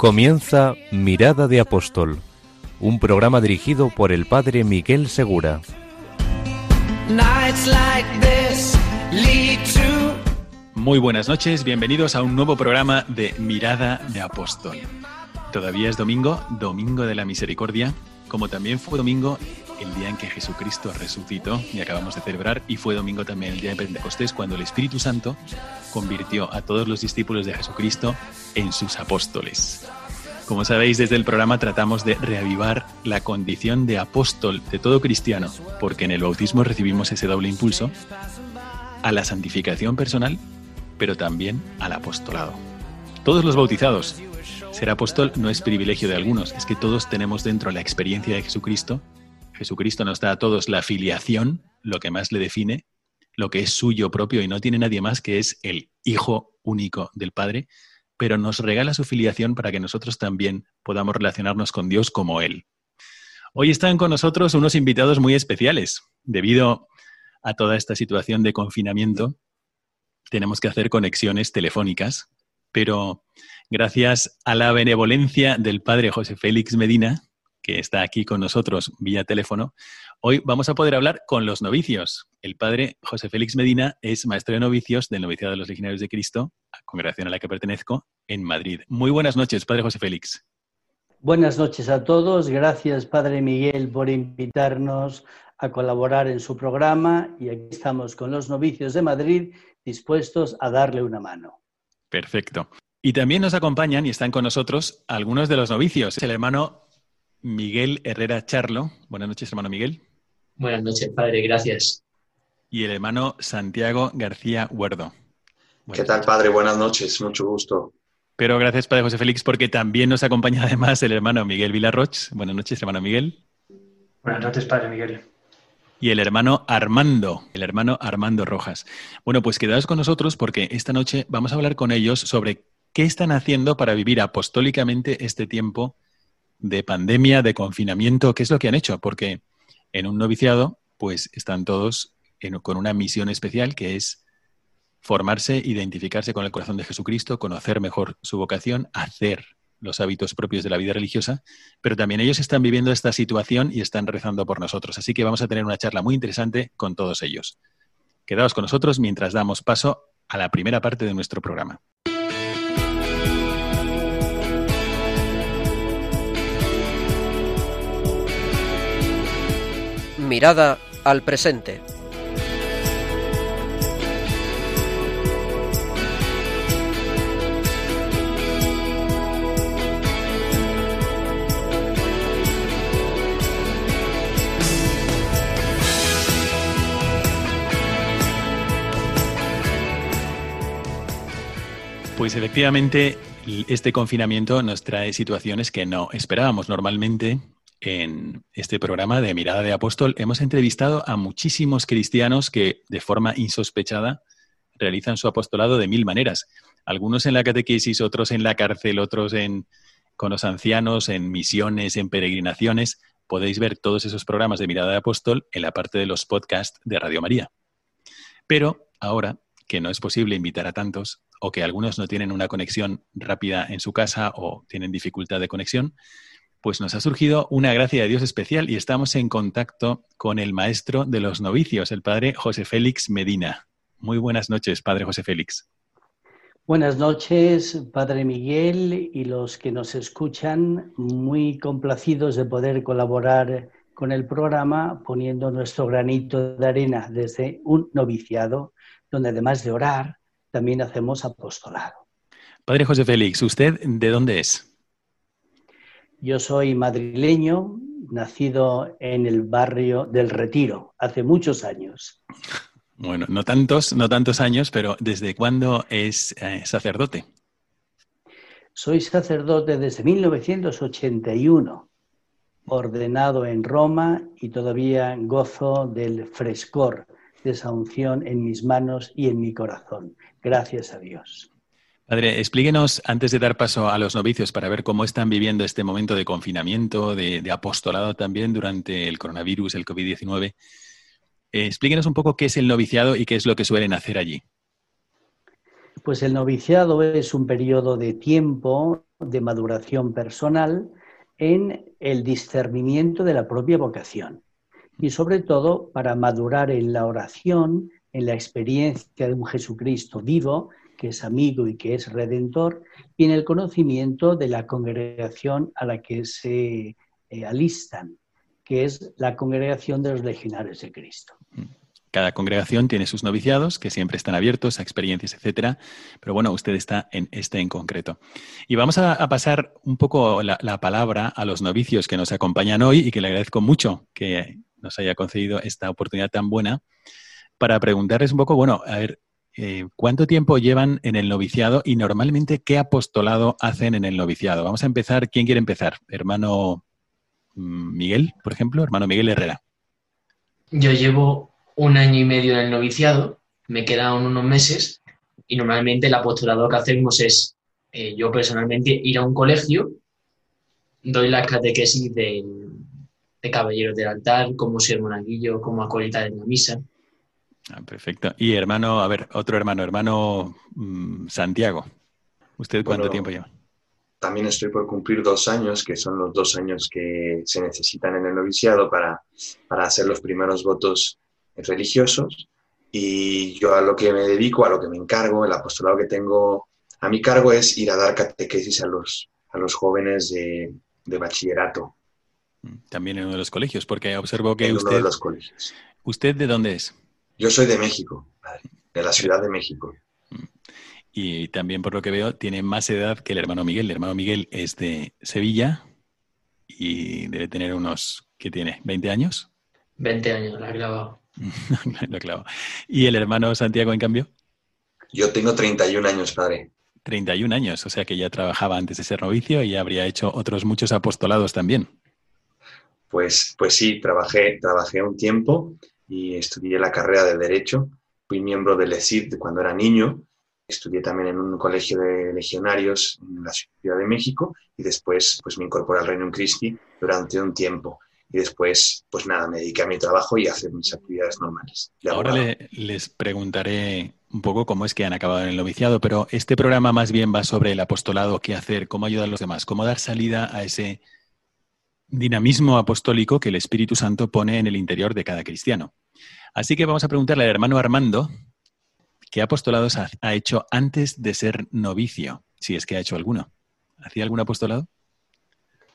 Comienza Mirada de Apóstol, un programa dirigido por el padre Miguel Segura. Muy buenas noches, bienvenidos a un nuevo programa de Mirada de Apóstol. Todavía es domingo, domingo de la misericordia, como también fue domingo el día en que Jesucristo resucitó y acabamos de celebrar, y fue domingo también el día de Pentecostés, cuando el Espíritu Santo convirtió a todos los discípulos de Jesucristo en sus apóstoles. Como sabéis, desde el programa tratamos de reavivar la condición de apóstol de todo cristiano, porque en el bautismo recibimos ese doble impulso a la santificación personal, pero también al apostolado. Todos los bautizados. Ser apóstol no es privilegio de algunos, es que todos tenemos dentro la experiencia de Jesucristo. Jesucristo nos da a todos la filiación, lo que más le define, lo que es suyo propio y no tiene nadie más que es el Hijo único del Padre, pero nos regala su filiación para que nosotros también podamos relacionarnos con Dios como Él. Hoy están con nosotros unos invitados muy especiales. Debido a toda esta situación de confinamiento, tenemos que hacer conexiones telefónicas, pero gracias a la benevolencia del padre José Félix Medina, que está aquí con nosotros vía teléfono, hoy vamos a poder hablar con los novicios. El padre José Félix Medina es maestro de novicios del Noviciado de los Legionarios de Cristo, congregación a la que pertenezco, en Madrid. Muy buenas noches, padre José Félix. Buenas noches a todos. Gracias, Padre Miguel, por invitarnos a colaborar en su programa y aquí estamos con los novicios de Madrid dispuestos a darle una mano. Perfecto. Y también nos acompañan y están con nosotros algunos de los novicios. El hermano Miguel Herrera Charlo. Buenas noches, hermano Miguel. Buenas noches, padre, gracias. Y el hermano Santiago García Huerdo. ¿Qué tal, padre? Buenas noches, mucho gusto. Pero gracias, padre José Félix, porque también nos acompaña además el hermano Miguel Vilarroch. Buenas noches, hermano Miguel. Buenas noches, padre Miguel. Y el hermano Armando, el hermano Armando Rojas. Bueno, pues quedaos con nosotros porque esta noche vamos a hablar con ellos sobre qué están haciendo para vivir apostólicamente este tiempo de pandemia, de confinamiento, qué es lo que han hecho, porque en un noviciado, pues están todos en- con una misión especial que es formarse, identificarse con el corazón de Jesucristo, conocer mejor su vocación, hacer los hábitos propios de la vida religiosa, pero también ellos están viviendo esta situación y están rezando por nosotros. Así que vamos a tener una charla muy interesante con todos ellos. Quedaos con nosotros mientras damos paso a la primera parte de nuestro programa. Mirada al presente. Pues efectivamente, este confinamiento nos trae situaciones que no esperábamos. Normalmente, en este programa de Mirada de Apóstol, hemos entrevistado a muchísimos cristianos que, de forma insospechada, realizan su apostolado de mil maneras. Algunos en la catequesis, otros en la cárcel, otros en, con los ancianos, en misiones, en peregrinaciones. Podéis ver todos esos programas de Mirada de Apóstol en la parte de los podcasts de Radio María. Pero ahora que no es posible invitar a tantos, o que algunos no tienen una conexión rápida en su casa o tienen dificultad de conexión, pues nos ha surgido una gracia de Dios especial y estamos en contacto con el maestro de los novicios, el padre José Félix Medina. Muy buenas noches, padre José Félix. Buenas noches, Padre Miguel y los que nos escuchan, muy complacidos de poder colaborar con el programa poniendo nuestro granito de arena desde un noviciado, donde además de orar, también hacemos apostolado. Padre José Félix, ¿usted de dónde es? Yo soy madrileño, nacido en el barrio del Retiro, hace muchos años. Bueno, no tantos, no tantos años, pero ¿desde cuándo es eh, sacerdote? Soy sacerdote desde 1981, ordenado en Roma y todavía gozo del frescor de esa unción en mis manos y en mi corazón. Gracias a Dios. Padre, explíquenos, antes de dar paso a los novicios, para ver cómo están viviendo este momento de confinamiento, de, apostolado también durante el coronavirus, el COVID-19, eh, explíquenos un poco qué es el noviciado y qué es lo que suelen hacer allí. Pues el noviciado es un periodo de tiempo de maduración personal en el discernimiento de la propia vocación y sobre todo para madurar en la oración, en la experiencia de un Jesucristo vivo que es amigo y que es redentor, y en el conocimiento de la congregación a la que se eh, alistan, que es la congregación de los legionarios de Cristo. Cada congregación tiene sus noviciados que siempre están abiertos a experiencias, etcétera. Pero bueno, usted está en este en concreto. Y vamos a, pasar un poco la, la, palabra a los novicios que nos acompañan hoy y que le agradezco mucho que nos haya concedido esta oportunidad tan buena para preguntarles un poco, bueno, a ver, eh, ¿cuánto tiempo llevan en el noviciado y normalmente qué apostolado hacen en el noviciado? Vamos a empezar. ¿Quién quiere empezar? Hermano mm, Miguel, por ejemplo, hermano Miguel Herrera. Yo llevo un año y medio en el noviciado, me quedan unos meses y normalmente el apostolado que hacemos es, eh, yo personalmente, ir a un colegio, doy las catequesis de, de caballeros del altar, como ser monaguillo, como acolita de la misa Ah, perfecto. Y hermano, a ver, otro hermano, hermano mm, Santiago. ¿Usted cuánto tiempo lleva? También estoy por cumplir dos años, que son los dos años que se necesitan en el noviciado para, para hacer los primeros votos religiosos. Y yo a lo que me dedico, a lo que me encargo, el apostolado que tengo a mi cargo es ir a dar catequesis a los, a los jóvenes de, de bachillerato. Mm, también en uno de los colegios, porque observo que en usted... Uno de los colegios. ¿Usted de dónde es? Yo soy de México, de la Ciudad de México. Y también por lo que veo, tiene más edad que el hermano Miguel. El hermano Miguel es de Sevilla y debe tener unos, ¿qué tiene? ¿20 años? 20 años, lo ha clavado. lo ha clavado. ¿Y el hermano Santiago, en cambio? Yo tengo 31 años, padre. 31 años, o sea que ya trabajaba antes de ser novicio y habría hecho otros muchos apostolados también. Pues, pues sí, trabajé, trabajé un tiempo y estudié la carrera de Derecho. Fui miembro del ESID cuando era niño. Estudié también en un colegio de legionarios en la Ciudad de México y después pues, me incorporé al Reino Christi durante un tiempo. Y después, pues nada, me dediqué a mi trabajo y a hacer mis actividades normales. Ahora les preguntaré un poco cómo es que han acabado en el noviciado, pero este programa más bien va sobre el apostolado, qué hacer, cómo ayudar a los demás, cómo dar salida a ese dinamismo apostólico que el Espíritu Santo pone en el interior de cada cristiano. Así que vamos a preguntarle al hermano Armando qué apostolados ha, hecho antes de ser novicio, si es que ha hecho alguno. ¿Hacía algún apostolado?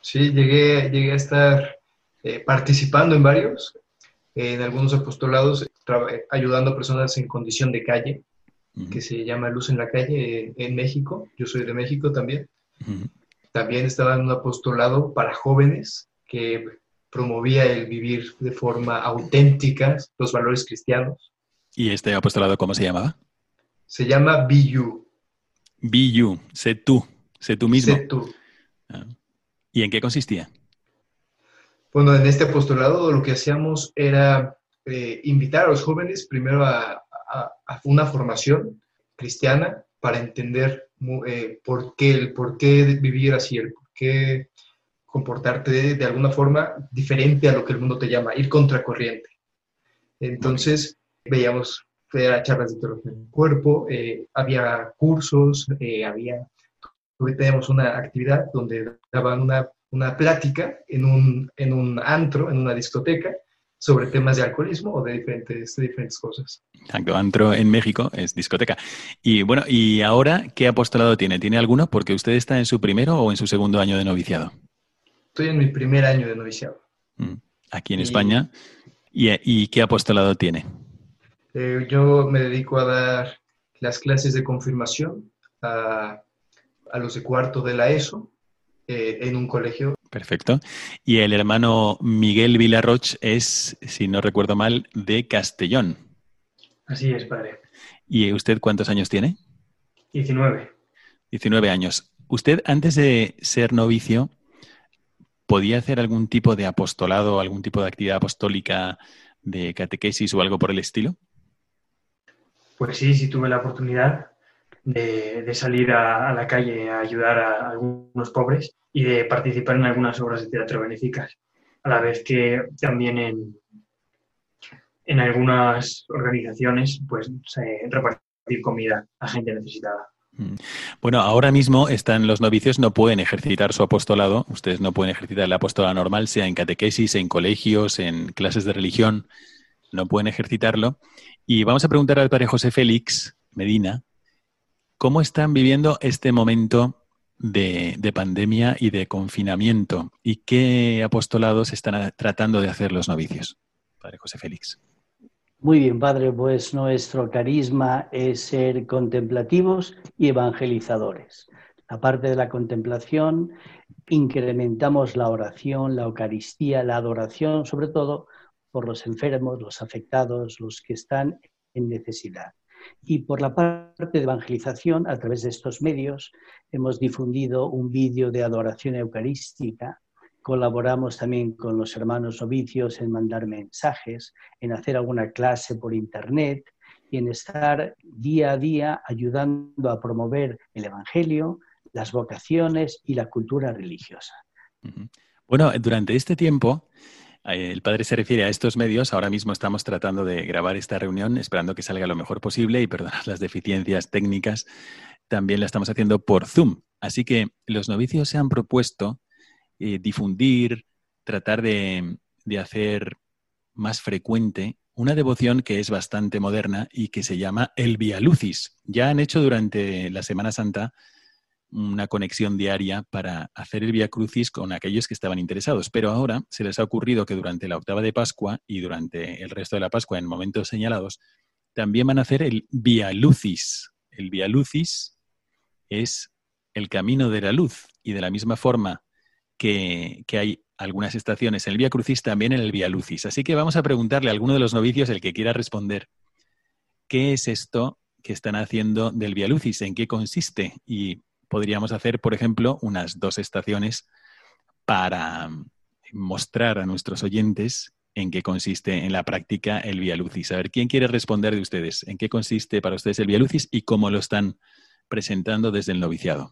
Sí, llegué, llegué a estar eh, participando en varios, en algunos apostolados, ayudando a personas en condición de calle, que se llama Luz en la Calle en México. Yo soy de México también. También estaba en un apostolado para jóvenes que promovía el vivir de forma auténtica los valores cristianos. ¿Y este apostolado cómo se llamaba? Se llama Be You. Be You, sé tú, sé tú mismo. Sé tú. Ah. ¿Y en qué consistía? Bueno, en este apostolado lo que hacíamos era eh, invitar a los jóvenes primero a, una formación cristiana para entender eh, por, qué, el por qué vivir así, el por qué comportarte de, alguna forma diferente a lo que el mundo te llama, ir contracorriente. Entonces, veíamos charlas de teología del cuerpo, eh, había cursos, eh, había, teníamos una actividad donde daban una, una plática en un, en un antro, en una discoteca, sobre temas de alcoholismo o de diferentes, de diferentes cosas. Exacto, antro en México es discoteca. Y bueno, ¿y ahora qué apostolado tiene? ¿Tiene alguno? Porque usted está en su primero o en su segundo año de noviciado. Estoy en mi primer año de noviciado. Mm, aquí en España. ¿Y, qué apostolado tiene? Eh, yo me dedico a dar las clases de confirmación a, los de cuarto de la ESO eh, en un colegio. Perfecto. Y el hermano Miguel Villarroch es, si no recuerdo mal, de Castellón. Así es, padre. ¿Y usted cuántos años tiene? 19. 19 años. Usted, antes de ser novicio, ¿podía hacer algún tipo de apostolado, algún tipo de actividad apostólica de catequesis o algo por el estilo? Pues sí, sí tuve la oportunidad de, salir a, la calle a ayudar a algunos pobres y de participar en algunas obras de teatro benéficas, a la vez que también en, en algunas organizaciones pues repartir comida a gente necesitada. Mm. Bueno, ahora mismo están los novicios, no pueden ejercitar su apostolado, ustedes no pueden ejercitar el apostolado normal, sea en catequesis, en colegios, en clases de religión, no pueden ejercitarlo. Y vamos a preguntar al padre José Félix Medina, ¿cómo están viviendo este momento de, de pandemia y de confinamiento? ¿Y qué apostolados están tratando de hacer los novicios? Padre José Félix. Muy bien, Padre, pues nuestro carisma es ser contemplativos y evangelizadores. Aparte de la contemplación, incrementamos la oración, la Eucaristía, la adoración, sobre todo por los enfermos, los afectados, los que están en necesidad. Y por la parte de evangelización, a través de estos medios, hemos difundido un vídeo de adoración eucarística Colaboramos también con los hermanos novicios en mandar mensajes, en hacer alguna clase por internet y en estar día a día ayudando a promover el Evangelio, las vocaciones y la cultura religiosa. Bueno, durante este tiempo, el padre se refiere a estos medios. Ahora mismo estamos tratando de grabar esta reunión, esperando que salga lo mejor posible y perdonar las deficiencias técnicas. También la estamos haciendo por Zoom. Así que los novicios se han propuesto eh, difundir, tratar de, hacer más frecuente una devoción que es bastante moderna y que se llama el Via Lucis. Ya han hecho durante la Semana Santa una conexión diaria para hacer el Via Crucis con aquellos que estaban interesados, pero ahora se les ha ocurrido que durante la octava de Pascua y durante el resto de la Pascua en momentos señalados, también van a hacer el Via Lucis. El Via Lucis es el camino de la luz y de la misma forma que, hay algunas estaciones en el Vía Crucis, también en el Vía Lucis. Así que vamos a preguntarle a alguno de los novicios, el que quiera responder, ¿qué es esto que están haciendo del Vía Lucis? ¿En qué consiste? Y podríamos hacer, por ejemplo, unas dos estaciones para mostrar a nuestros oyentes en qué consiste en la práctica el Vía Lucis. A ver, ¿quién quiere responder de ustedes? ¿En qué consiste para ustedes el Vía Lucis y cómo lo están presentando desde el noviciado?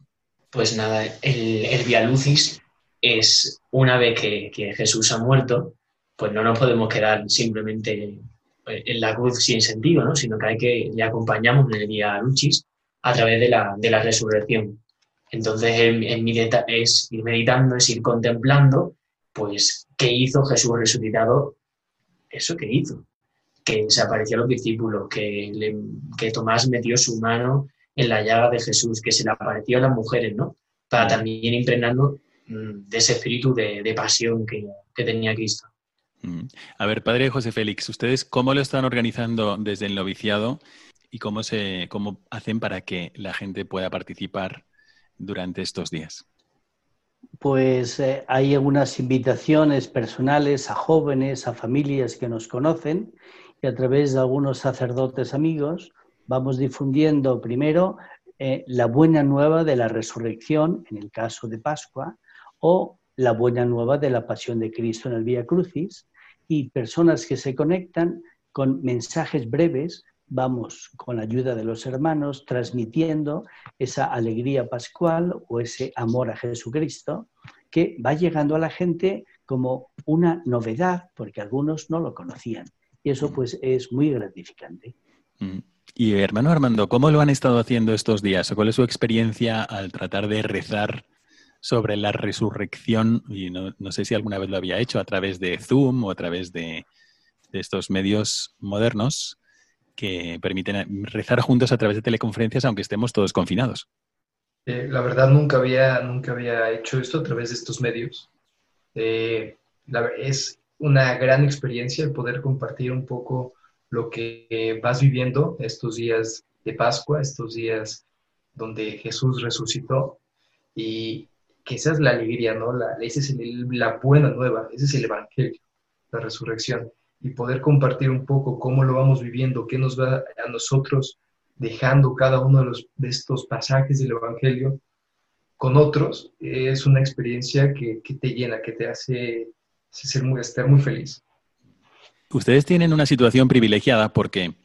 Pues nada, el, el Via Lucis es una vez que, Jesús ha muerto, pues no nos podemos quedar simplemente en la cruz sin sentido, ¿no? sino que hay que le acompañamos en el día Luchis a través de la resurrección. Entonces es ir meditando, es ir contemplando, pues, ¿qué hizo Jesús resucitado? Eso que hizo, que se apareció a los discípulos, que, que Tomás metió su mano en la llaga de Jesús, que se le apareció a las mujeres, ¿no? Para también impregnarnos Mm, de ese espíritu de, pasión que, tenía Cristo. A ver, padre José Félix, ¿ustedes cómo lo están organizando desde el noviciado y cómo, se, cómo hacen para que la gente pueda participar durante estos días? Pues eh, hay algunas invitaciones personales a jóvenes, a familias que nos conocen y a través de algunos sacerdotes amigos vamos difundiendo primero eh, la buena nueva de la resurrección, en el caso de Pascua, o la buena nueva de la pasión de Cristo en el Vía Crucis y personas que se conectan con mensajes breves, vamos con la ayuda de los hermanos transmitiendo esa alegría pascual o ese amor a Jesucristo que va llegando a la gente como una novedad porque algunos no lo conocían y eso pues es muy gratificante. Mm. Y hermano Armando, ¿cómo lo han estado haciendo estos días? ¿Cuál es su experiencia al tratar de rezar sobre la resurrección, y no, sé si alguna vez lo había hecho a través de Zoom o a través de, estos medios modernos que permiten rezar juntos a través de teleconferencias aunque estemos todos confinados. Eh, la verdad nunca había, nunca había hecho esto a través de estos medios. Eh, es una gran experiencia el poder compartir un poco lo que vas viviendo estos días de Pascua, estos días donde Jesús resucitó y, que esa es la alegría, ¿no? La, esa es la buena nueva, ese es el Evangelio, la resurrección. Y poder compartir un poco cómo lo vamos viviendo, qué nos va a nosotros dejando cada uno de, los, de estos pasajes del Evangelio, con otros, es una experiencia que, te llena, que te hace ser muy, estar muy feliz. Ustedes tienen una situación privilegiada porque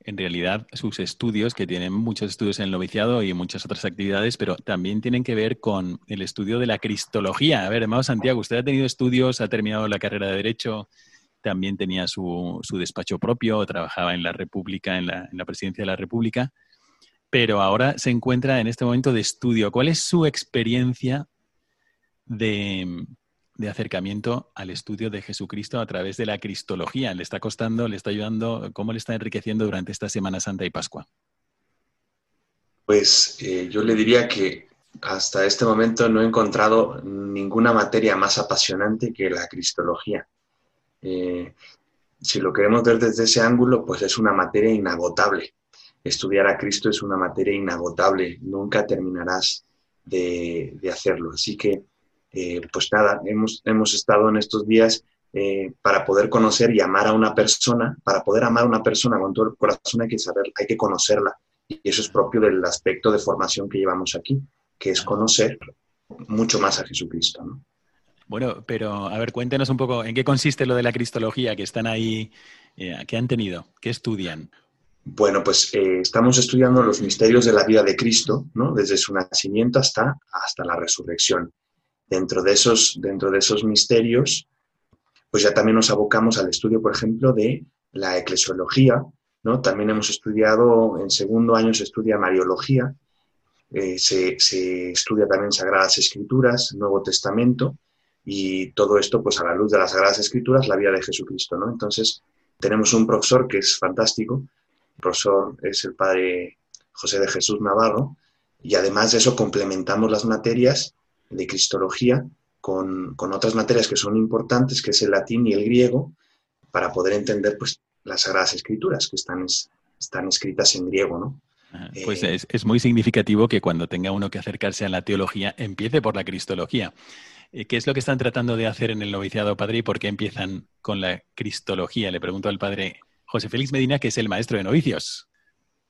en realidad sus estudios, que tienen muchos estudios en el noviciado y muchas otras actividades, pero también tienen que ver con el estudio de la cristología. A ver, hermano Santiago, usted ha tenido estudios, ha terminado la carrera de Derecho, también tenía su, despacho propio, trabajaba en la República, en la, en la presidencia de la República, pero ahora se encuentra en este momento de estudio. ¿Cuál es su experiencia de, de acercamiento al estudio de Jesucristo a través de la Cristología. ¿Le está costando, le está ayudando? ¿Cómo le está enriqueciendo durante esta Semana Santa y Pascua? Pues eh, yo le diría que hasta este momento no he encontrado ninguna materia más apasionante que la Cristología. Eh, si lo queremos ver desde ese ángulo, pues es una materia inagotable. Estudiar a Cristo es una materia inagotable, nunca terminarás de, de hacerlo. Así que eh, pues nada, hemos, hemos estado en estos días eh, para poder conocer y amar a una persona, para poder amar a una persona con todo el corazón hay que saber, hay que conocerla. Y eso es propio del aspecto de formación que llevamos aquí, que es conocer mucho más a Jesucristo. Bueno, pero a ver, cuéntenos un poco en qué consiste lo de la cristología, que están ahí, eh, ¿qué han tenido? ¿Qué estudian? Bueno, pues estamos estudiando los misterios de la vida de Cristo, ¿no? desde su nacimiento hasta, hasta la resurrección. Dentro de esos, dentro de esos misterios, pues ya también nos abocamos al estudio, por ejemplo, de la eclesiología, ¿no? También hemos estudiado, en segundo año se estudia Mariología, eh, se, se, estudia también Sagradas Escrituras, Nuevo Testamento, y todo esto, pues a la luz de las Sagradas Escrituras, la vida de Jesucristo, ¿no? Entonces, tenemos un profesor que es fantástico, el profesor es el padre José de Jesús Navarro, y además de eso complementamos las materias de Cristología con, otras materias que son importantes, que es el latín y el griego, para poder entender pues, las Sagradas Escrituras, que están, están escritas en griego, ¿no? Pues eh, es, muy significativo que cuando tenga uno que acercarse a la teología, empiece por la cristología. Eh, ¿Qué es lo que están tratando de hacer en el noviciado, padre, y por qué empiezan con la cristología? Le pregunto al padre José Félix Medina, que es el maestro de novicios.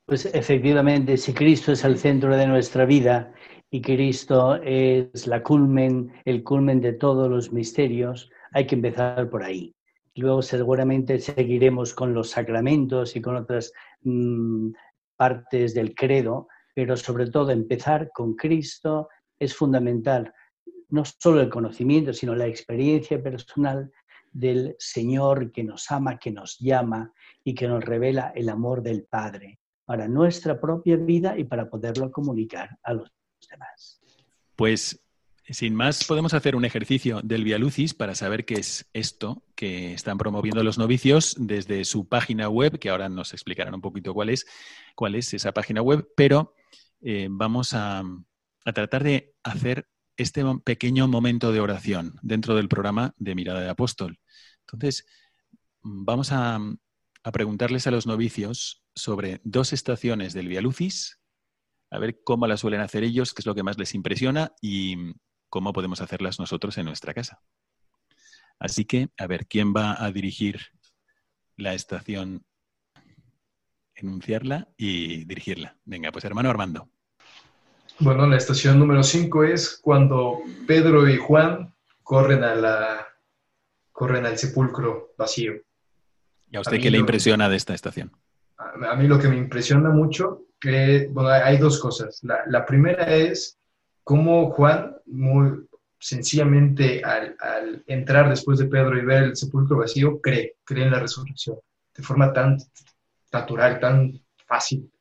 Pues efectivamente, si Cristo es el centro de nuestra vida y Cristo es la culmen, el culmen de todos los misterios, hay que empezar por ahí. Luego seguramente seguiremos con los sacramentos y con otras mm, partes del credo, pero sobre todo empezar con Cristo es fundamental. No solo el conocimiento, sino la experiencia personal del Señor que nos ama, que nos llama y que nos revela el amor del Padre para nuestra propia vida y para poderlo comunicar a los pues sin más, podemos hacer un ejercicio del Via Lucis para saber qué es esto que están promoviendo los novicios desde su página web, que ahora nos explicarán un poquito cuál es, cuál es esa página web, pero eh, vamos a, tratar de hacer este pequeño momento de oración dentro del programa de Mirada de Apóstol. Entonces, vamos a, preguntarles a los novicios sobre dos estaciones del Via Lucis a ver cómo las suelen hacer ellos, qué es lo que más les impresiona y cómo podemos hacerlas nosotros en nuestra casa. Así que, a ver, ¿quién va a dirigir la estación? Enunciarla y dirigirla. Venga, pues hermano Armando. Bueno, la estación número 5 es cuando Pedro y Juan corren a la corren al sepulcro vacío. ¿Y a usted qué le impresiona de esta estación? A mí lo que me impresiona mucho bueno, hay dos cosas. La, primera es cómo Juan, muy sencillamente al, entrar después de Pedro y ver el sepulcro vacío, cree, cree en la resurrección, de forma tan natural, tan fácil.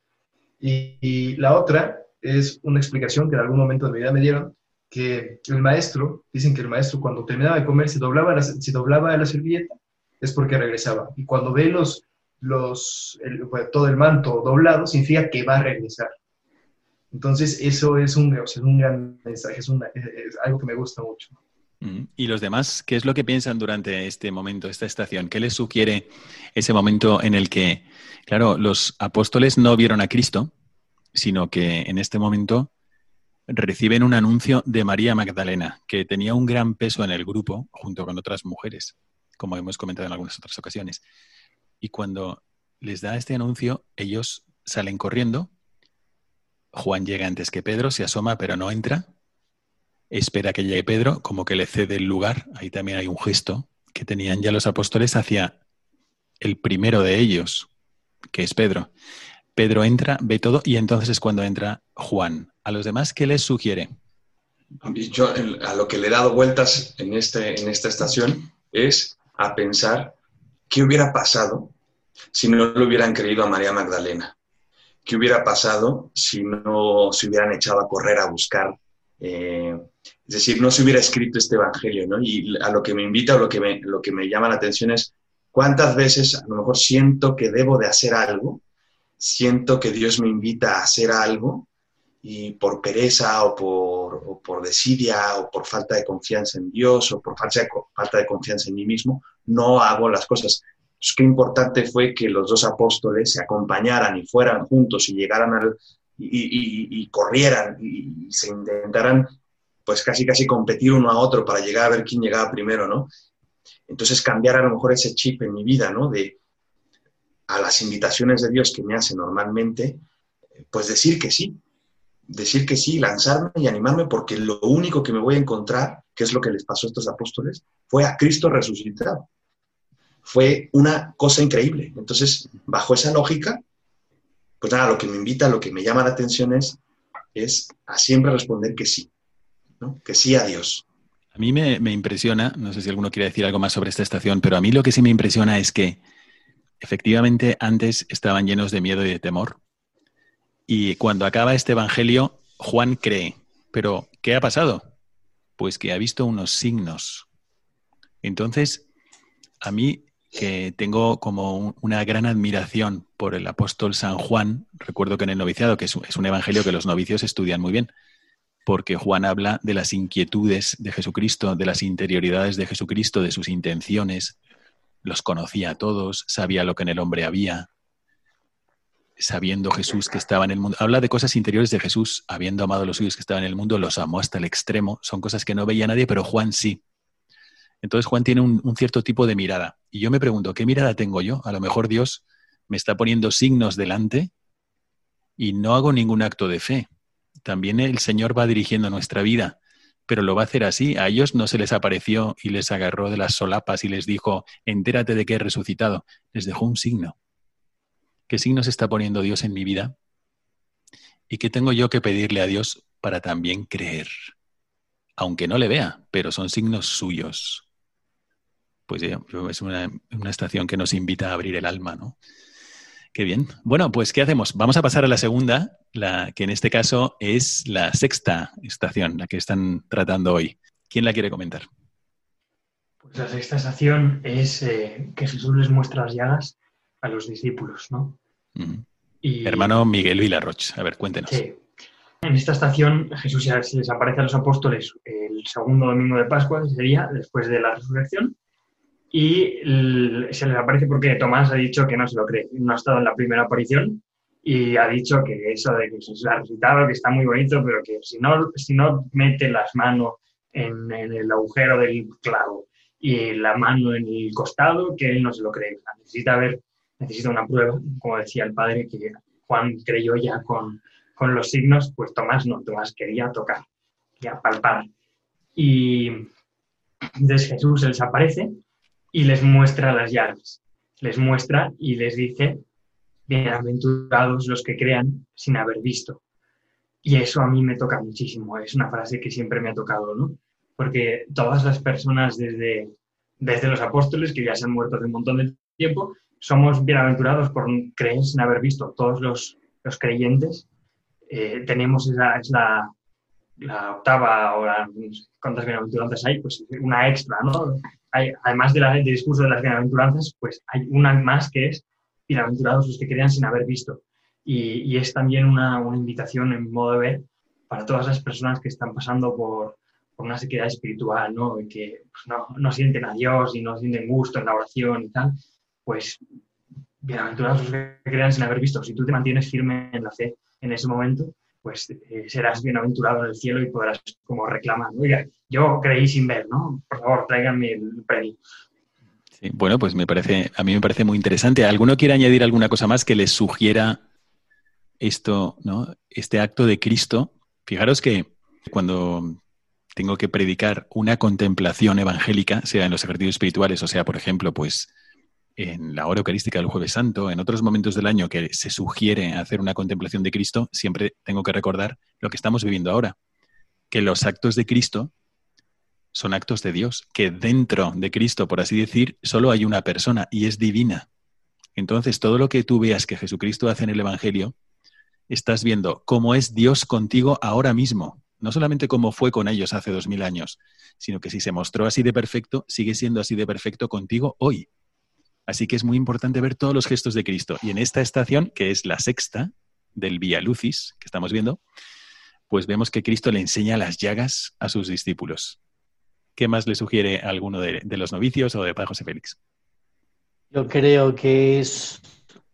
Y, la otra es una explicación que en algún momento de mi vida me dieron, que el maestro, dicen que el maestro cuando terminaba de comer se doblaba la, doblaba la servilleta, es porque regresaba. Y cuando ve los, los, pues, todo el manto doblado, significa que va a regresar. Entonces, eso es un, un gran mensaje, es, algo que me gusta mucho. ¿Y los demás qué es lo que piensan durante este momento, esta estación? ¿Qué les sugiere ese momento en el que, claro, los apóstoles no vieron a Cristo, sino que en este momento reciben un anuncio de María Magdalena, que tenía un gran peso en el grupo junto con otras mujeres, como hemos comentado en algunas otras ocasiones. Y cuando les da este anuncio, ellos salen corriendo. Juan llega antes que Pedro, se asoma, pero no entra. espera que llegue Pedro, como que le cede el lugar. Ahí también hay un gesto que tenían ya los apóstoles hacia el primero de ellos, que es Pedro. Pedro entra, ve todo y entonces es cuando entra Juan. ¿A los demás qué les sugiere? Yo a lo que le he dado vueltas en, este, en esta estación es a pensar qué hubiera pasado si no le hubieran creído a María Magdalena. ¿Qué hubiera pasado si no se hubieran echado a correr a buscar? Eh, es decir, no se hubiera escrito este Evangelio, ¿no? Y a lo que me invita o lo que lo que me llama la atención es cuántas veces a lo mejor siento que debo de hacer algo, siento que Dios me invita a hacer algo y por pereza o por, por desidia o por falta de confianza en Dios o por falta de, falta de confianza en mí mismo, no hago las cosas. Pues qué importante fue que los dos apóstoles se acompañaran y fueran juntos y llegaran al, y, corrieran y, se intentaran pues casi casi competir uno a otro para llegar a ver quién llegaba primero, ¿no? Entonces cambiar a lo mejor ese chip en mi vida, ¿no? De a las invitaciones de Dios que me hace normalmente, pues decir que sí, decir que sí, lanzarme y animarme porque lo único que me voy a encontrar, que es lo que les pasó a estos apóstoles, fue a Cristo resucitado fue una cosa increíble. Entonces, bajo esa lógica, pues nada, lo que me invita, lo que me llama la atención es, es a siempre responder que sí, ¿no? que sí a Dios. A mí me, me, impresiona, no sé si alguno quiere decir algo más sobre esta estación, pero a mí lo que sí me impresiona es que efectivamente antes estaban llenos de miedo y de temor. Y cuando acaba este Evangelio, Juan cree. Pero, ¿qué ha pasado? Pues que ha visto unos signos. Entonces, a mí que tengo como una gran admiración por el apóstol San Juan. Recuerdo que en el noviciado, que es un evangelio que los novicios estudian muy bien, porque Juan habla de las inquietudes de Jesucristo, de las interioridades de Jesucristo, de sus intenciones. Los conocía a todos, sabía lo que en el hombre había, sabiendo Jesús que estaba en el mundo. Habla de cosas interiores de Jesús, habiendo amado a los suyos que estaban en el mundo, los amó hasta el extremo. Son cosas que no veía nadie, pero Juan sí. Entonces Juan tiene un, cierto tipo de mirada. Y yo me pregunto, ¿qué mirada tengo yo? A lo mejor Dios me está poniendo signos delante y no hago ningún acto de fe. También el Señor va dirigiendo nuestra vida, pero lo va a hacer así. A ellos no se les apareció y les agarró de las solapas y les dijo, entérate de que he resucitado. Les dejó un signo. ¿Qué signo se está poniendo Dios en mi vida? ¿Y qué tengo yo que pedirle a Dios para también creer? Aunque no le vea, pero son signos suyos pues es una, estación que nos invita a abrir el alma, ¿no? Qué bien. Bueno, pues ¿qué hacemos? Vamos a pasar a la segunda, la que en este caso es la sexta estación, la que están tratando hoy. ¿Quién la quiere comentar? Pues la sexta estación es eh, que Jesús les muestra las llagas a los discípulos, ¿no? Hermano Miguel Villarroch, a ver, cuéntenos. Sí. En esta estación Jesús se les aparece a los apóstoles el segundo domingo de Pascua, sería después de la resurrección, y se les aparece porque Tomás ha dicho que no se lo cree, no ha estado en la primera aparición y ha dicho que eso de que se ha recitado, que está muy bonito, pero que si no, si no mete las manos en, el agujero del clavo y la mano en el costado, que él no se lo cree. Necesita ver, necesita una prueba, como decía el padre, que Juan creyó ya con, con los signos, pues Tomás no, Tomás quería tocar, quería palpar. Y entonces Jesús se les aparece y les muestra las llaves. Les muestra y les dice, bienaventurados los que crean sin haber visto. Y eso a mí me toca muchísimo, es una frase que siempre me ha tocado, ¿no? Porque todas las personas desde, desde los apóstoles, que ya se han muerto hace un montón de tiempo, somos bienaventurados por creer sin haber visto. Todos los, los creyentes eh, tenemos esa, es la, octava o la, cuántas bienaventuranzas hay, pues una extra, ¿no? Además de del discurso de las bienaventuranzas, pues hay una más que es bienaventurados los que crean sin haber visto. Y, es también una, una, invitación en modo de ver para todas las personas que están pasando por, por una sequedad espiritual, ¿no? Y que pues, no, no, sienten a Dios y no sienten gusto en la oración y tal, pues bienaventurados los que crean sin haber visto. Si tú te mantienes firme en la fe en ese momento, pues eh, serás bienaventurado en el cielo y podrás como reclamar, oiga, yo creí sin ver, ¿no? Por favor, tráiganme el premio. bueno, pues me parece, a mí me parece muy interesante. ¿Alguno quiere añadir alguna cosa más que les sugiera esto, ¿no? Este acto de Cristo. Fijaros que cuando tengo que predicar una contemplación evangélica, sea en los ejercicios espirituales, o sea, por ejemplo, pues en la hora eucarística del Jueves Santo, en otros momentos del año que se sugiere hacer una contemplación de Cristo, siempre tengo que recordar lo que estamos viviendo ahora, que los actos de Cristo son actos de Dios, que dentro de Cristo, por así decir, solo hay una persona y es divina. Entonces, todo lo que tú veas que Jesucristo hace en el Evangelio, estás viendo cómo es Dios contigo ahora mismo. No solamente cómo fue con ellos hace dos mil años, sino que si se mostró así de perfecto, sigue siendo así de perfecto contigo hoy. Así que es muy importante ver todos los gestos de Cristo. Y en esta estación, que es la sexta del Via Lucis, que estamos viendo, pues vemos que Cristo le enseña las llagas a sus discípulos. ¿Qué más le sugiere a alguno de, de los novicios o de Padre José Félix? Yo creo que es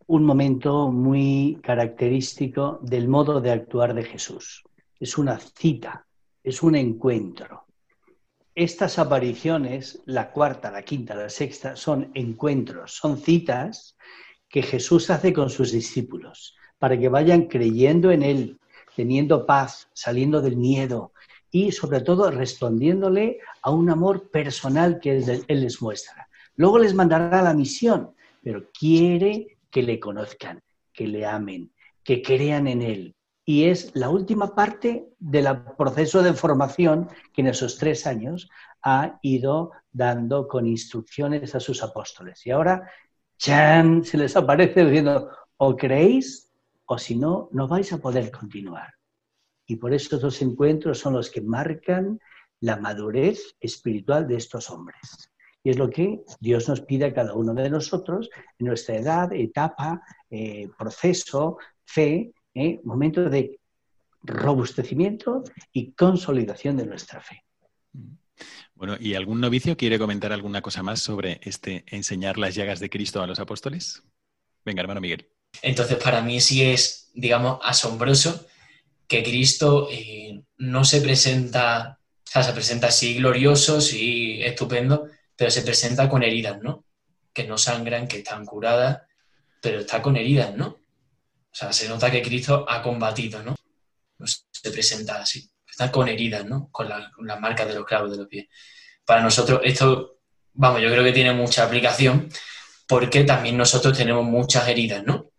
un momento muy característico del modo de actuar de Jesús. Es una cita, es un encuentro. Estas apariciones, la cuarta, la quinta, la sexta, son encuentros, son citas que Jesús hace con sus discípulos para que vayan creyendo en Él, teniendo paz, saliendo del miedo y sobre todo respondiéndole a un amor personal que Él les muestra. Luego les mandará la misión, pero quiere que le conozcan, que le amen, que crean en Él. Y es la última parte del proceso de formación que en esos tres años ha ido dando con instrucciones a sus apóstoles. Y ahora, ¡chan! se les aparece diciendo, o creéis o si no, no vais a poder continuar. Y por eso estos encuentros son los que marcan la madurez espiritual de estos hombres. Y es lo que Dios nos pide a cada uno de nosotros en nuestra edad, etapa, eh, proceso, fe, eh, momento de robustecimiento y consolidación de nuestra fe. Bueno, ¿y algún novicio quiere comentar alguna cosa más sobre este enseñar las llagas de Cristo a los apóstoles? Venga, hermano Miguel. Entonces, para mí sí es, digamos, asombroso que Cristo eh, no se presenta, o sea, se presenta así glorioso, sí estupendo, pero se presenta con heridas, ¿no? Que no sangran, que están curadas, pero está con heridas, ¿no? O sea, se nota que Cristo ha combatido, ¿no? Se presenta así. Está con heridas, ¿no? Con, las marcas de los clavos de los pies. Para nosotros esto, vamos, yo creo que tiene mucha aplicación porque también nosotros tenemos muchas heridas, ¿no?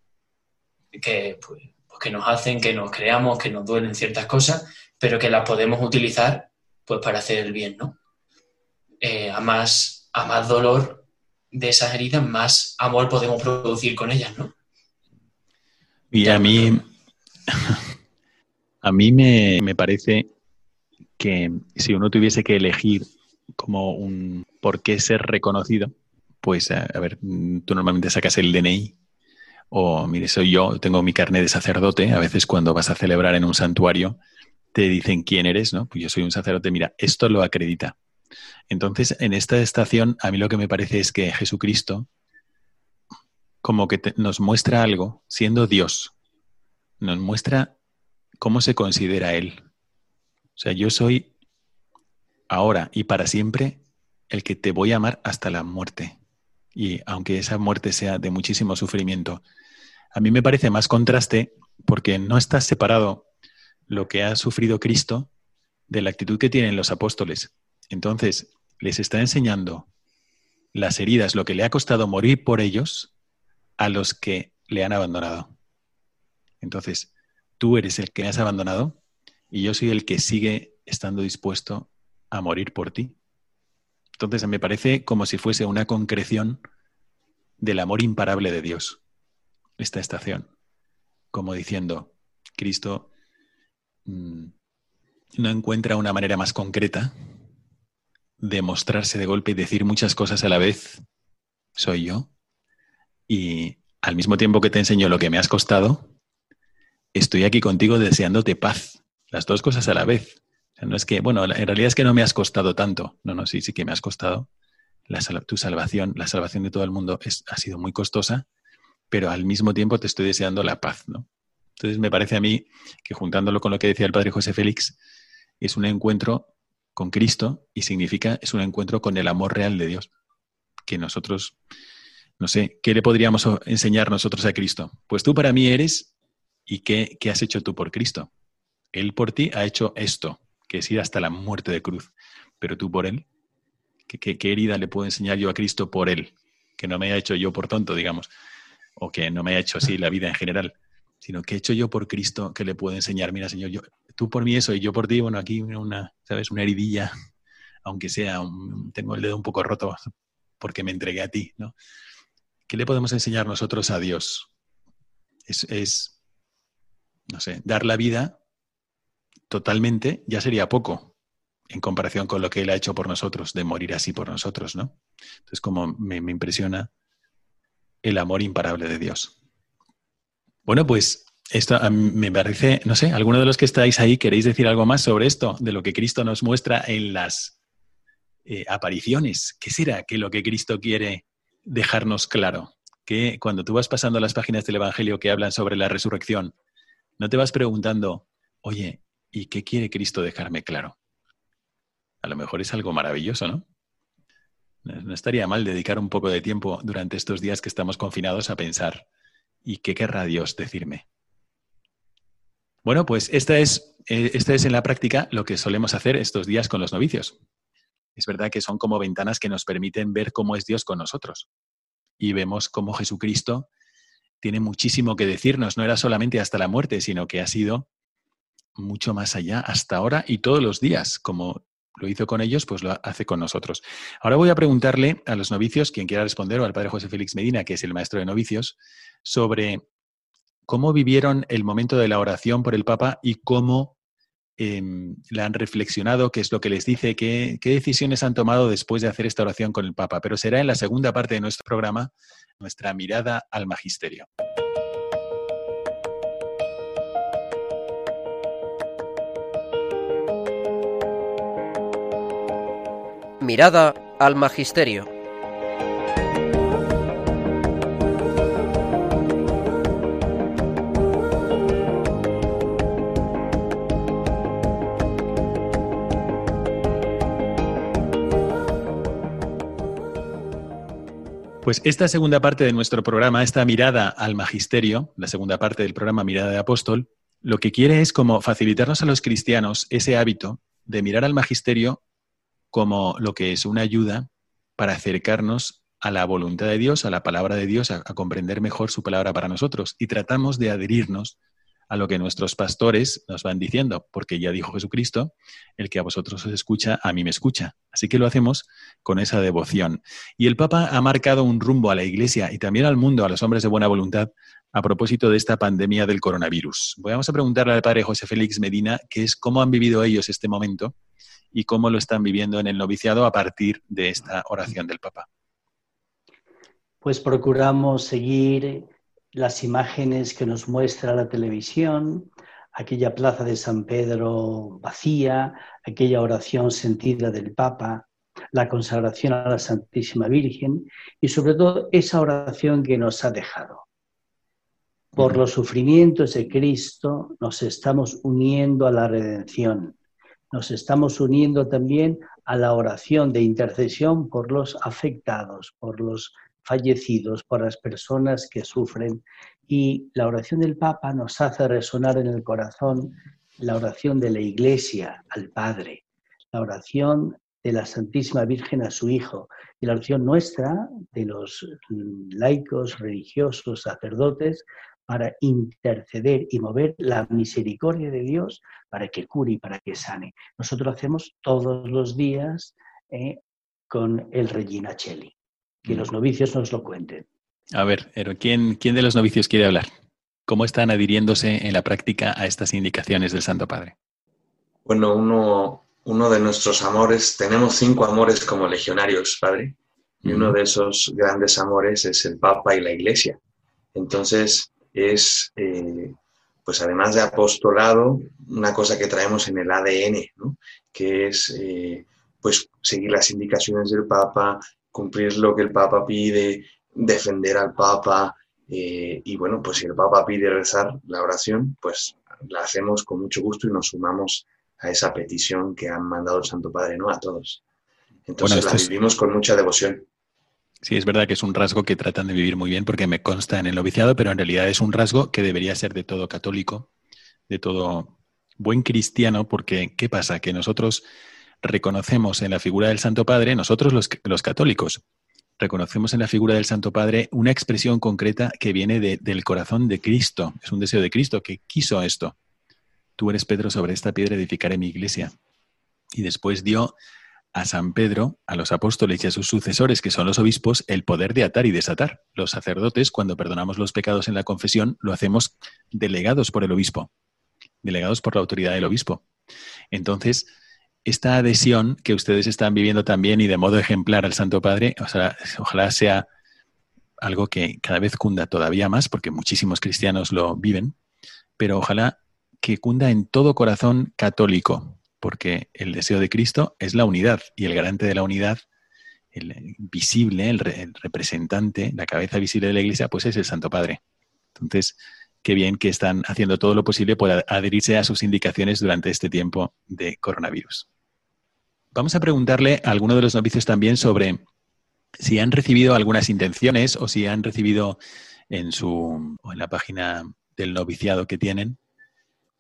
Que, pues, pues que nos hacen que nos creamos, que nos duelen ciertas cosas, pero que las podemos utilizar pues para hacer el bien, ¿no? Eh, a, más, a más dolor de esas heridas, más amor podemos producir con ellas, ¿no? Y a mí, a mí me, parece que si uno tuviese que elegir como un por qué ser reconocido, pues a, ver, tú normalmente sacas el DNI o mire, soy yo, tengo mi carnet de sacerdote, a veces cuando vas a celebrar en un santuario te dicen quién eres, ¿no? Pues yo soy un sacerdote, mira, esto lo acredita. Entonces, en esta estación, a mí lo que me parece es que Jesucristo como que nos muestra algo, siendo Dios, nos muestra cómo se considera Él. O sea, yo soy ahora y para siempre el que te voy a amar hasta la muerte. Y aunque esa muerte sea de muchísimo sufrimiento, a mí me parece más contraste porque no está separado lo que ha sufrido Cristo de la actitud que tienen los apóstoles. Entonces, les está enseñando las heridas, lo que le ha costado morir por ellos a los que le han abandonado. Entonces, tú eres el que me has abandonado y yo soy el que sigue estando dispuesto a morir por ti. Entonces, me parece como si fuese una concreción del amor imparable de Dios, esta estación, como diciendo, Cristo mm, no encuentra una manera más concreta demostrarse de golpe y decir muchas cosas a la vez, soy yo. Y al mismo tiempo que te enseño lo que me has costado, estoy aquí contigo deseándote paz. Las dos cosas a la vez. no es que, bueno, en realidad es que no me has costado tanto. No, no, sí, sí que me has costado. La, tu salvación, la salvación de todo el mundo ha sido muy costosa, pero al mismo tiempo te estoy deseando la paz, ¿no? Entonces me parece a mí que juntándolo con lo que decía el padre José Félix, es un encuentro con Cristo y significa, es un encuentro con el amor real de Dios. Que nosotros, no sé, ¿qué le podríamos enseñar nosotros a Cristo? Pues tú para mí eres y qué, qué has hecho tú por Cristo. Él por ti ha hecho esto, que es ir hasta la muerte de cruz. Pero tú por Él, ¿qué, qué herida le puedo enseñar yo a Cristo por Él? Que no me haya hecho yo por tonto, digamos, o que no me haya hecho así la vida en general, sino que he hecho yo por Cristo que le puedo enseñar, mira Señor, yo, tú por mí eso y yo por ti, bueno, aquí una, ¿sabes? Una heridilla, aunque sea, tengo el dedo un poco roto porque me entregué a ti, ¿no? ¿Qué le podemos enseñar nosotros a Dios? Es, no sé, dar la vida totalmente ya sería poco en comparación con lo que Él ha hecho por nosotros, de morir así por nosotros, ¿no? Entonces, como me, me impresiona el amor imparable de Dios. Bueno, pues esto me parece, no sé, alguno de los que estáis ahí queréis decir algo más sobre esto, de lo que Cristo nos muestra en las eh, apariciones. ¿Qué será que lo que Cristo quiere dejarnos claro? Que cuando tú vas pasando las páginas del Evangelio que hablan sobre la resurrección, no te vas preguntando, oye, ¿y qué quiere Cristo dejarme claro? A lo mejor es algo maravilloso, ¿no? No estaría mal dedicar un poco de tiempo durante estos días que estamos confinados a pensar, ¿y qué querrá Dios decirme? Bueno, pues esta es, eh, esta es en la práctica lo que solemos hacer estos días con los novicios. Es verdad que son como ventanas que nos permiten ver cómo es Dios con nosotros. Y vemos cómo Jesucristo tiene muchísimo que decirnos. No era solamente hasta la muerte, sino que ha sido mucho más allá hasta ahora y todos los días. Como lo hizo con ellos, pues lo hace con nosotros. Ahora voy a preguntarle a los novicios, quien quiera responder, o al padre José Félix Medina, que es el maestro de novicios, sobre cómo vivieron el momento de la oración por el Papa y cómo eh, la han reflexionado, qué es lo que les dice, qué decisiones han tomado después de hacer esta oración con el Papa. Pero será en la segunda parte de nuestro programa, nuestra mirada al magisterio. Mirada al magisterio. Pues esta segunda parte de nuestro programa, esta mirada al magisterio, la segunda parte del programa Mirada de Apóstol, lo que quiere es como facilitarnos a los cristianos ese hábito de mirar al magisterio como lo que es una ayuda para acercarnos a la voluntad de Dios, a la palabra de Dios, a, a comprender mejor su palabra para nosotros. Y tratamos de adherirnos a lo que nuestros pastores nos van diciendo, porque ya dijo Jesucristo, el que a vosotros os escucha, a mí me escucha. Así que lo hacemos con esa devoción. Y el Papa ha marcado un rumbo a la Iglesia y también al mundo, a los hombres de buena voluntad, a propósito de esta pandemia del coronavirus. Vamos a preguntarle al padre José Félix Medina, que es cómo han vivido ellos este momento y cómo lo están viviendo en el noviciado a partir de esta oración del Papa. Pues procuramos seguir las imágenes que nos muestra la televisión, aquella plaza de San Pedro vacía, aquella oración sentida del Papa, la consagración a la Santísima Virgen y sobre todo esa oración que nos ha dejado. Por los sufrimientos de Cristo nos estamos uniendo a la redención, nos estamos uniendo también a la oración de intercesión por los afectados, por los fallecidos, por las personas que sufren. Y la oración del Papa nos hace resonar en el corazón la oración de la Iglesia al Padre, la oración de la Santísima Virgen a su Hijo y la oración nuestra de los laicos, religiosos, sacerdotes, para interceder y mover la misericordia de Dios para que cure y para que sane. Nosotros lo hacemos todos los días eh, con el Regina Cheli que los novicios nos lo cuenten. A ver, pero ¿quién, ¿quién de los novicios quiere hablar? ¿Cómo están adhiriéndose en la práctica a estas indicaciones del Santo Padre? Bueno, uno, uno de nuestros amores, tenemos cinco amores como legionarios, Padre, y uno de esos grandes amores es el Papa y la Iglesia. Entonces, es, eh, pues además de apostolado, una cosa que traemos en el ADN, ¿no? que es eh, pues seguir las indicaciones del Papa, cumplir lo que el Papa pide, defender al Papa. Eh, y bueno, pues si el Papa pide rezar la oración, pues la hacemos con mucho gusto y nos sumamos a esa petición que han mandado el Santo Padre, ¿no? A todos. Entonces la vivimos con mucha devoción. Sí, es verdad que es un rasgo que tratan de vivir muy bien porque me consta en el noviciado, pero en realidad es un rasgo que debería ser de todo católico, de todo buen cristiano porque, ¿qué pasa? Que nosotros reconocemos en la figura del Santo Padre, nosotros los, los católicos, reconocemos en la figura del Santo Padre una expresión concreta que viene del corazón de Cristo. Es un deseo de Cristo que quiso esto. Tú eres Pedro, sobre esta piedra edificaré mi iglesia. Y después dio a San Pedro, a los apóstoles y a sus sucesores, que son los obispos, el poder de atar y desatar. Los sacerdotes, cuando perdonamos los pecados en la confesión, lo hacemos delegados por el obispo, delegados por la autoridad del obispo. Entonces, esta adhesión que ustedes están viviendo también y de modo ejemplar al Santo Padre, o sea, ojalá sea algo que cada vez cunda todavía más, porque muchísimos cristianos lo viven, pero ojalá que cunda en todo corazón católico, porque el deseo de Cristo es la unidad y el garante de la unidad, el visible, el, representante, la cabeza visible de la Iglesia, pues es el Santo Padre. Entonces, qué bien que están haciendo todo lo posible por adherirse a sus indicaciones durante este tiempo de coronavirus. Vamos a preguntarle a alguno de los novicios también sobre si han recibido algunas intenciones o si han recibido en su o en la página del noviciado que tienen,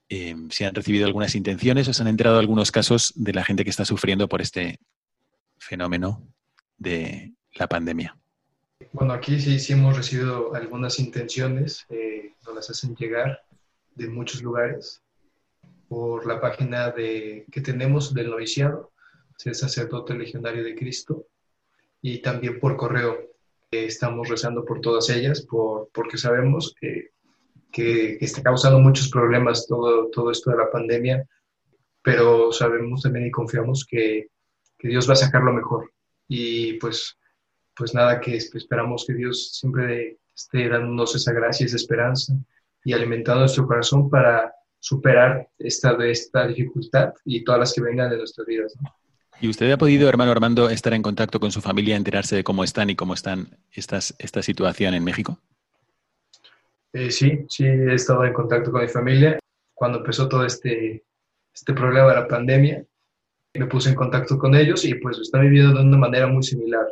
eh, si han recibido algunas intenciones o se han enterado algunos casos de la gente que está sufriendo por este fenómeno de la pandemia. Bueno, aquí sí, sí hemos recibido algunas intenciones, eh, nos las hacen llegar de muchos lugares por la página que tenemos del noviciado ser sacerdote legionario de Cristo, y también por correo. estamos rezando por todas ellas, por, porque sabemos que, que, está causando muchos problemas todo, todo esto de la pandemia, pero sabemos también y confiamos que, que Dios va a sacar lo mejor. Y pues, pues nada, que esperamos que Dios siempre esté dándonos esa gracia, esa esperanza y alimentando nuestro corazón para superar esta, esta dificultad y todas las que vengan de nuestras vidas. ¿Y usted ha podido, hermano Armando, estar en contacto con su familia, enterarse de cómo están y cómo están estas, esta situación en México? Eh, sí, sí, he estado en contacto con mi familia. Cuando empezó todo este, este problema de la pandemia, me puse en contacto con ellos y pues están viviendo de una manera muy similar.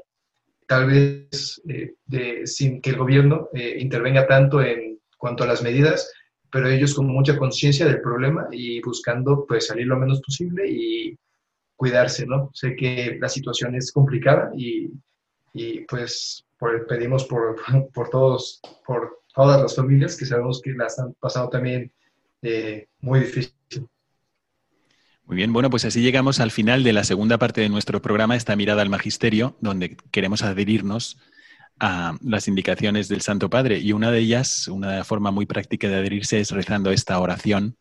Tal vez eh, sin que el gobierno eh, intervenga tanto en cuanto a las medidas, pero ellos con mucha conciencia del problema y buscando pues salir lo menos posible y cuidarse, ¿no? Sé que la situación es complicada y, y pues pedimos por, por, todos, por todas las familias que sabemos que las han pasado también eh, muy difícil. Muy bien, bueno, pues así llegamos al final de la segunda parte de nuestro programa, esta mirada al magisterio, donde queremos adherirnos a las indicaciones del Santo Padre. Y una de ellas, una forma muy práctica de adherirse es rezando esta oración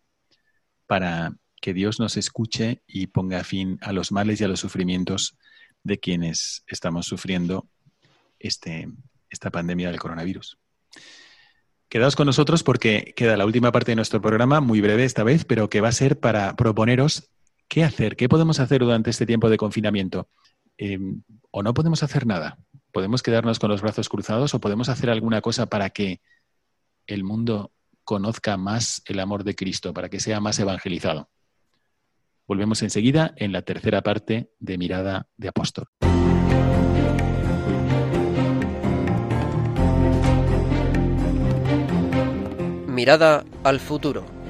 para que Dios nos escuche y ponga fin a los males y a los sufrimientos de quienes estamos sufriendo este, esta pandemia del coronavirus. Quedaos con nosotros porque queda la última parte de nuestro programa, muy breve esta vez, pero que va a ser para proponeros qué hacer, qué podemos hacer durante este tiempo de confinamiento. Em, o no podemos hacer nada. Podemos quedarnos con los brazos cruzados o podemos hacer alguna cosa para que el mundo conozca más el amor de Cristo, para que sea más evangelizado. Volvemos enseguida en la tercera parte de Mirada de Apóstol. Mirada al futuro.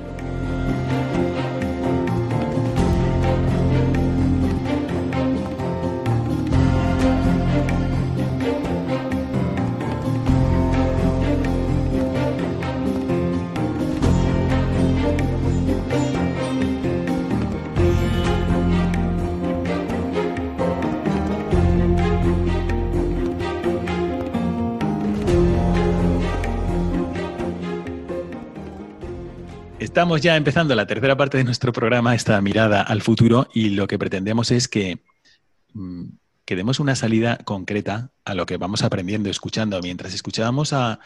Estamos ya empezando la tercera parte de nuestro programa, esta mirada al futuro, y lo que pretendemos es que, mm, que demos una salida concreta a lo que vamos aprendiendo, escuchando. Mientras escuchábamos al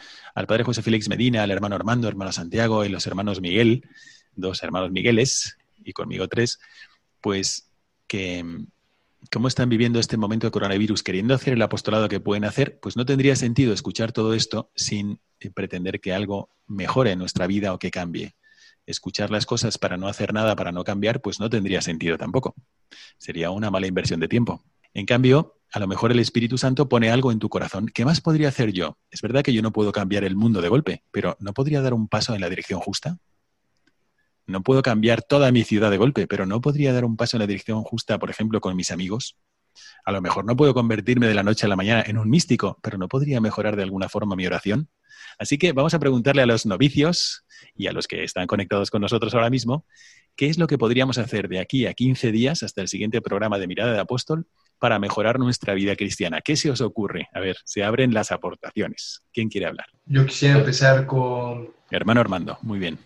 padre José Félix Medina, al hermano Armando, hermano Santiago y los hermanos Miguel, dos hermanos Migueles y conmigo tres, pues que mm, cómo están viviendo este momento de coronavirus, queriendo hacer el apostolado que pueden hacer, pues no tendría sentido escuchar todo esto sin pretender que algo mejore en nuestra vida o que cambie escuchar las cosas para no hacer nada, para no cambiar, pues no tendría sentido tampoco. Sería una mala inversión de tiempo. En cambio, a lo mejor el Espíritu Santo pone algo en tu corazón. ¿Qué más podría hacer yo? Es verdad que yo no puedo cambiar el mundo de golpe, pero ¿no podría dar un paso en la dirección justa? No puedo cambiar toda mi ciudad de golpe, pero no podría dar un paso en la dirección justa, por ejemplo, con mis amigos. A lo mejor no puedo convertirme de la noche a la mañana en un místico, pero no podría mejorar de alguna forma mi oración. Así que vamos a preguntarle a los novicios y a los que están conectados con nosotros ahora mismo, ¿qué es lo que podríamos hacer de aquí a 15 días hasta el siguiente programa de Mirada de Apóstol para mejorar nuestra vida cristiana? ¿Qué se os ocurre? A ver, se abren las aportaciones. ¿Quién quiere hablar? Yo quisiera empezar con... Hermano Armando, muy bien.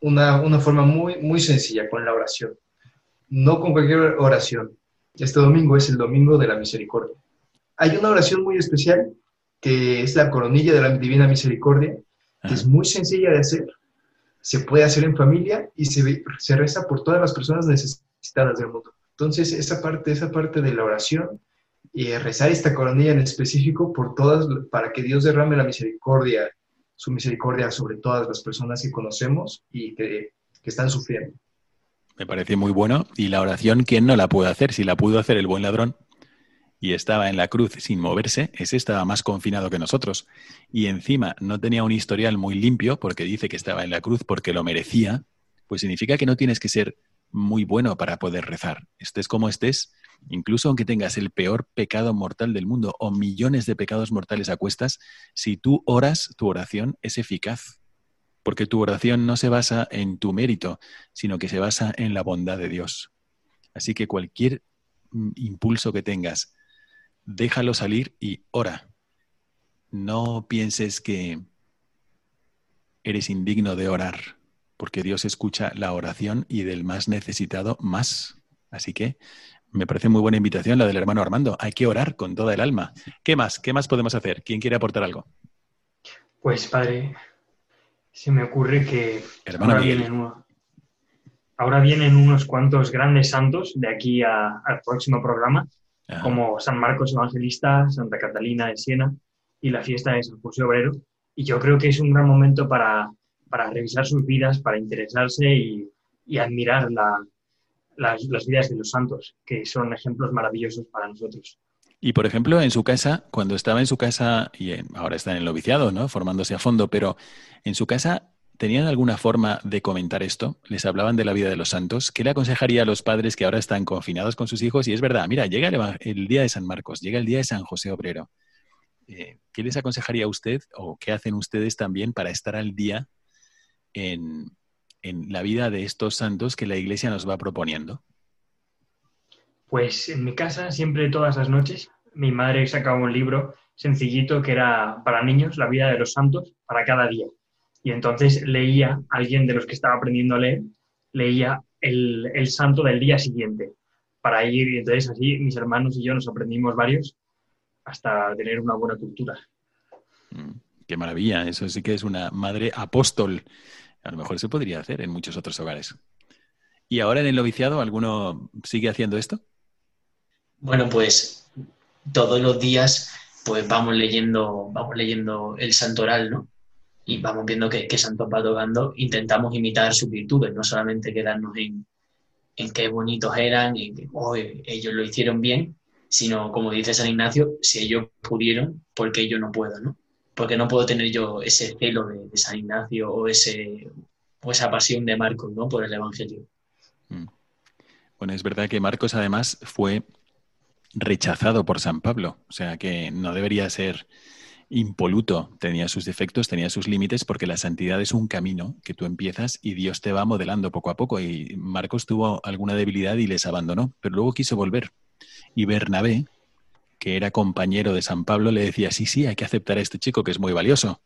Una, una forma muy, muy sencilla, con la oración. No con cualquier oración. Este domingo es el domingo de la misericordia. Hay una oración muy especial que es la coronilla de la Divina Misericordia, que es muy sencilla de hacer, se puede hacer en familia y se, se reza por todas las personas necesitadas del mundo. Entonces, esa parte, esa parte de la oración y rezar esta coronilla en específico por todas, para que Dios derrame la misericordia, su misericordia sobre todas las personas que conocemos y que, que están sufriendo. Me parece muy bueno. Y la oración, ¿quién no la puede hacer? Si la pudo hacer el buen ladrón y estaba en la cruz sin moverse, ese estaba más confinado que nosotros. Y encima no tenía un historial muy limpio porque dice que estaba en la cruz porque lo merecía, pues significa que no tienes que ser muy bueno para poder rezar. Estés como estés, incluso aunque tengas el peor pecado mortal del mundo o millones de pecados mortales a cuestas, si tú oras, tu oración es eficaz porque tu oración no se basa en tu mérito, sino que se basa en la bondad de Dios. Así que cualquier mm, impulso que tengas, déjalo salir y ora. No pienses que eres indigno de orar, porque Dios escucha la oración y del más necesitado más. Así que me parece muy buena invitación la del hermano Armando. Hay que orar con toda el alma. ¿Qué más? ¿Qué más podemos hacer? ¿Quién quiere aportar algo? Pues, padre, se me ocurre que ahora vienen, ahora vienen, unos cuantos grandes santos de aquí al próximo programa, como San Marcos Evangelista, Santa Catalina de Siena y la fiesta de San José Obrero. Y yo creo que es un gran momento para, para revisar sus vidas, para interesarse y, y admirar la, las, las vidas de los santos, que son ejemplos maravillosos para nosotros. Y por ejemplo, en su casa, cuando estaba en su casa, y ahora está en el noviciado, ¿no? Formándose a fondo, pero en su casa, ¿tenían alguna forma de comentar esto? ¿Les hablaban de la vida de los santos? ¿Qué le aconsejaría a los padres que ahora están confinados con sus hijos? Y es verdad, mira, llega el, día de San Marcos, llega el día de San José Obrero. Eh, ¿Qué les aconsejaría a usted o qué hacen ustedes también para estar al día en, en la vida de estos santos que la Iglesia nos va proponiendo? Pues en mi casa siempre todas las noches mi madre sacaba un libro sencillito que era para niños, la vida de los santos, para cada día. Y entonces leía, alguien de los que estaba aprendiendo a leer, leía el, el santo del día siguiente para ir, y entonces así mis hermanos y yo nos aprendimos varios hasta tener una buena cultura. Mm, qué maravilla, eso sí que es una madre apóstol. A lo mejor se podría hacer en muchos otros hogares. ¿Y ahora en el noviciado alguno sigue haciendo esto? Bueno, pues todos los días pues vamos leyendo, vamos leyendo el santoral, ¿no? Y vamos viendo qué santos va tocando, intentamos imitar sus virtudes, no solamente quedarnos en, en qué bonitos eran y que oh, ellos lo hicieron bien, sino, como dice San Ignacio, si ellos pudieron, ¿por qué yo no puedo, no? Porque no puedo tener yo ese celo de, de San Ignacio o, ese, o esa pasión de Marcos, ¿no? Por el Evangelio. Mm. Bueno, es verdad que Marcos además fue rechazado por San Pablo, o sea que no debería ser impoluto, tenía sus defectos, tenía sus límites, porque la santidad es un camino que tú empiezas y Dios te va modelando poco a poco. Y Marcos tuvo alguna debilidad y les abandonó, pero luego quiso volver. Y Bernabé, que era compañero de San Pablo, le decía, sí, sí, hay que aceptar a este chico que es muy valioso.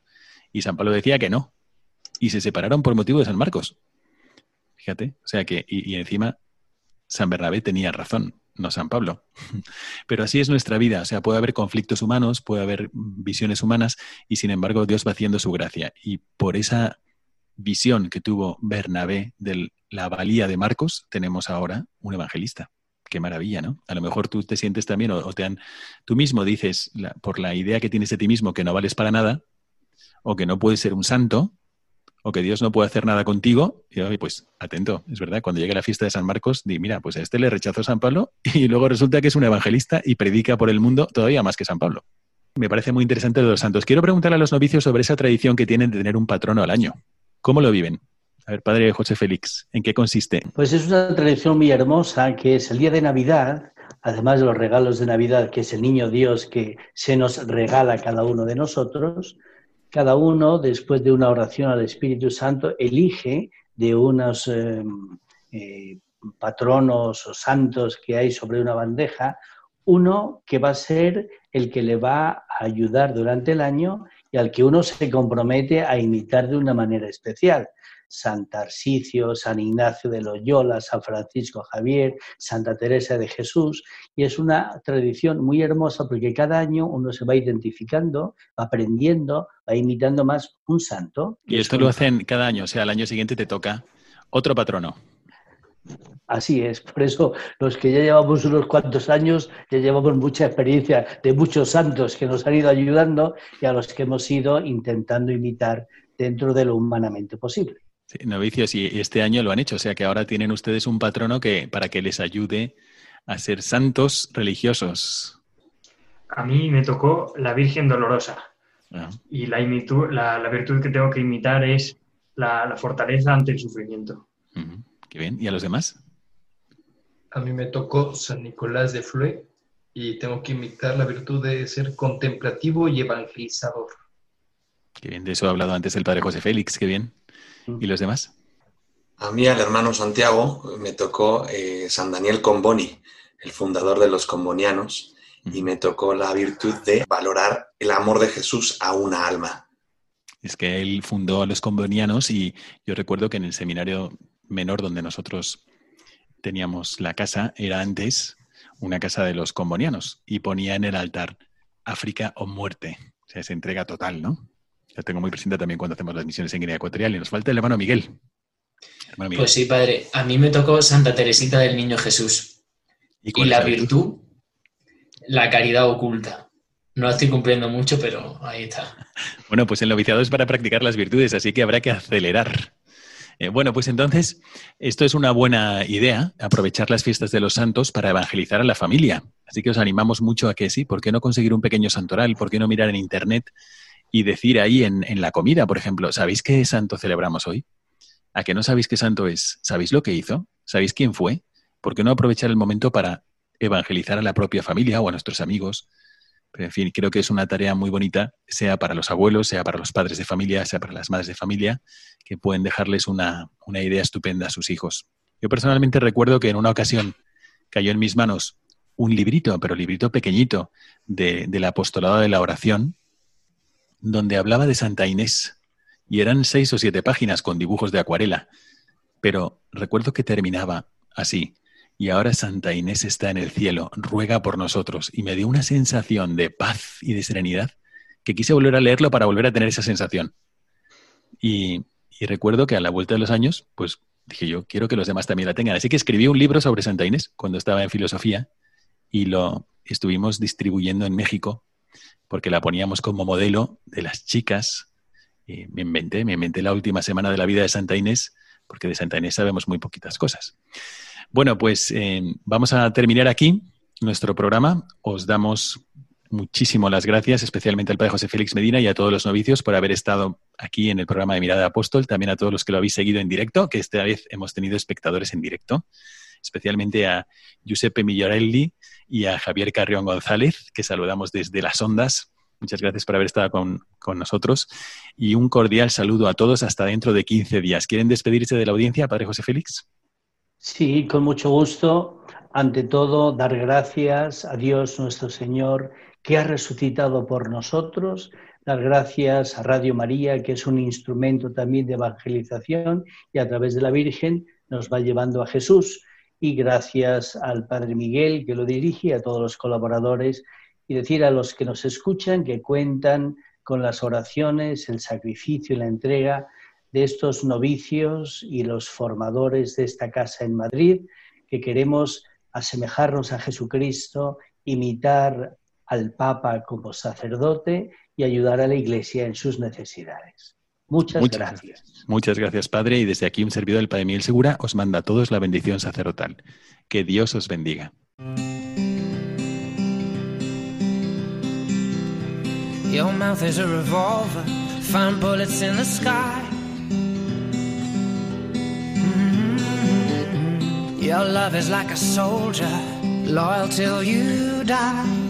Y San Pablo decía que no. Y se separaron por motivo de San Marcos. Fíjate, o sea que, y, y encima San Bernabé tenía razón no San Pablo. Pero así es nuestra vida, o sea, puede haber conflictos humanos, puede haber visiones humanas y sin embargo Dios va haciendo su gracia. Y por esa visión que tuvo Bernabé de la valía de Marcos, tenemos ahora un evangelista. Qué maravilla, ¿no? A lo mejor tú te sientes también o, te han, tú mismo dices, por la idea que tienes de ti mismo que no vales para nada o que no puedes ser un santo, o que Dios no puede hacer nada contigo, y pues atento, es verdad, cuando llegue la fiesta de San Marcos, di, mira, pues a este le rechazó San Pablo y luego resulta que es un evangelista y predica por el mundo todavía más que San Pablo. Me parece muy interesante de los santos. Quiero preguntarle a los novicios sobre esa tradición que tienen de tener un patrono al año. ¿Cómo lo viven? A ver, padre José Félix, ¿en qué consiste? Pues es una tradición muy hermosa que es el día de Navidad, además de los regalos de Navidad, que es el niño Dios que se nos regala a cada uno de nosotros, cada uno, después de una oración al Espíritu Santo, elige de unos eh, eh, patronos o santos que hay sobre una bandeja, uno que va a ser el que le va a ayudar durante el año y al que uno se compromete a imitar de una manera especial. San Tarsicio, San Ignacio de Loyola, San Francisco Javier, Santa Teresa de Jesús. Y es una tradición muy hermosa porque cada año uno se va identificando, aprendiendo, va imitando más un santo. Y esto lo hacen cada año, o sea, al año siguiente te toca otro patrono. Así es, por eso los que ya llevamos unos cuantos años, ya llevamos mucha experiencia de muchos santos que nos han ido ayudando y a los que hemos ido intentando imitar dentro de lo humanamente posible. Sí, novicios, y este año lo han hecho, o sea que ahora tienen ustedes un patrono que para que les ayude a ser santos religiosos. A mí me tocó la Virgen Dolorosa. Ah. Y la, la, virtud que tengo que imitar es la, fortaleza ante el sufrimiento. Qué bien. ¿Y a los demás? A mí me tocó San Nicolás de Flue y tengo que imitar la virtud de ser contemplativo y evangelizador. Qué bien, de eso ha hablado antes el padre José Félix, qué bien. ¿Y los demás? A mí, al hermano Santiago, me tocó eh, San Daniel Comboni, el fundador de los combonianos, y me tocó la virtud de valorar el amor de Jesús a una alma. Es que él fundó a los combonianos y yo recuerdo que en el seminario menor donde nosotros teníamos la casa era antes una casa de los combonianos y ponía en el altar África o muerte. O sea, se entrega total, ¿no? La tengo muy presente también cuando hacemos las misiones en Guinea Ecuatorial. Y nos falta el hermano Miguel. Pues sí, padre. A mí me tocó Santa Teresita del Niño Jesús. Y, la virtud, la caridad oculta. No estoy cumpliendo mucho, pero ahí está. Bueno, pues el noviciado es para practicar las virtudes, así que habrá que acelerar. Eh, bueno, pues entonces, esto es una buena idea, aprovechar las fiestas de los santos para evangelizar a la familia. Así que os animamos mucho a que sí, ¿por qué no conseguir un pequeño santoral? ¿Por qué no mirar en Internet y decir ahí en, la comida, por ejemplo, ¿sabéis qué santo celebramos hoy? ¿A que no sabéis qué santo es? ¿Sabéis lo que hizo? ¿Sabéis quién fue? ¿Por qué no aprovechar el momento para evangelizar a la propia familia o a nuestros amigos? Pero en fin, creo que es una tarea muy bonita, sea para los abuelos, sea para los padres de familia, sea para las madres de familia, que pueden dejarles una, idea estupenda a sus hijos. Yo personalmente recuerdo que en una ocasión cayó en mis manos un librito, pero librito pequeñito, de, del apostolado de la oración, donde hablaba de Santa Inés. Y eran seis o siete páginas con dibujos de acuarela. Pero recuerdo que terminaba así. Y ahora Santa Inés está en el cielo, ruega por nosotros. Y me dio una sensación de paz y de serenidad que quise volver a leerlo para volver a tener esa sensación. Y, y recuerdo que a la vuelta de los años, pues dije yo, quiero que los demás también la tengan. Así que escribí un libro sobre Santa Inés cuando estaba en filosofía y lo estuvimos distribuyendo en México porque la poníamos como modelo de las chicas. Me inventé, me inventé la última semana de la vida de Santa Inés, porque de Santa Inés sabemos muy poquitas cosas. Bueno, pues eh, vamos a terminar aquí nuestro programa. Os damos muchísimo las gracias, especialmente al Padre José Félix Medina y a todos los novicios por haber estado aquí en el programa de Mirada Apóstol, también a todos los que lo habéis seguido en directo, que esta vez hemos tenido espectadores en directo, especialmente a Giuseppe Migliorelli, y a Javier Carrión González, que saludamos desde las ondas. Muchas gracias por haber estado con, nosotros y un cordial saludo a todos hasta dentro de 15 días. ¿Quieren despedirse de la audiencia, Padre José Félix? Sí, con mucho gusto. Ante todo, dar gracias a Dios nuestro Señor que ha resucitado por nosotros, dar gracias a Radio María, que es un instrumento también de evangelización y a través de la Virgen nos va llevando a Jesús y gracias al Padre Miguel que lo dirige, a todos los colaboradores y decir a los que nos escuchan que cuentan con las oraciones, el sacrificio y la entrega de estos novicios y los formadores de esta casa en Madrid, que queremos asemejarnos a Jesucristo, imitar al Papa como sacerdote y ayudar a la Iglesia en sus necesidades. Muchas, gracias. Muchas gracias, Padre, y desde aquí un servidor del Padre Miguel Segura os manda a todos la bendición sacerdotal. Que Dios os bendiga. Your mm-hmm. love is like a soldier, loyal till you die.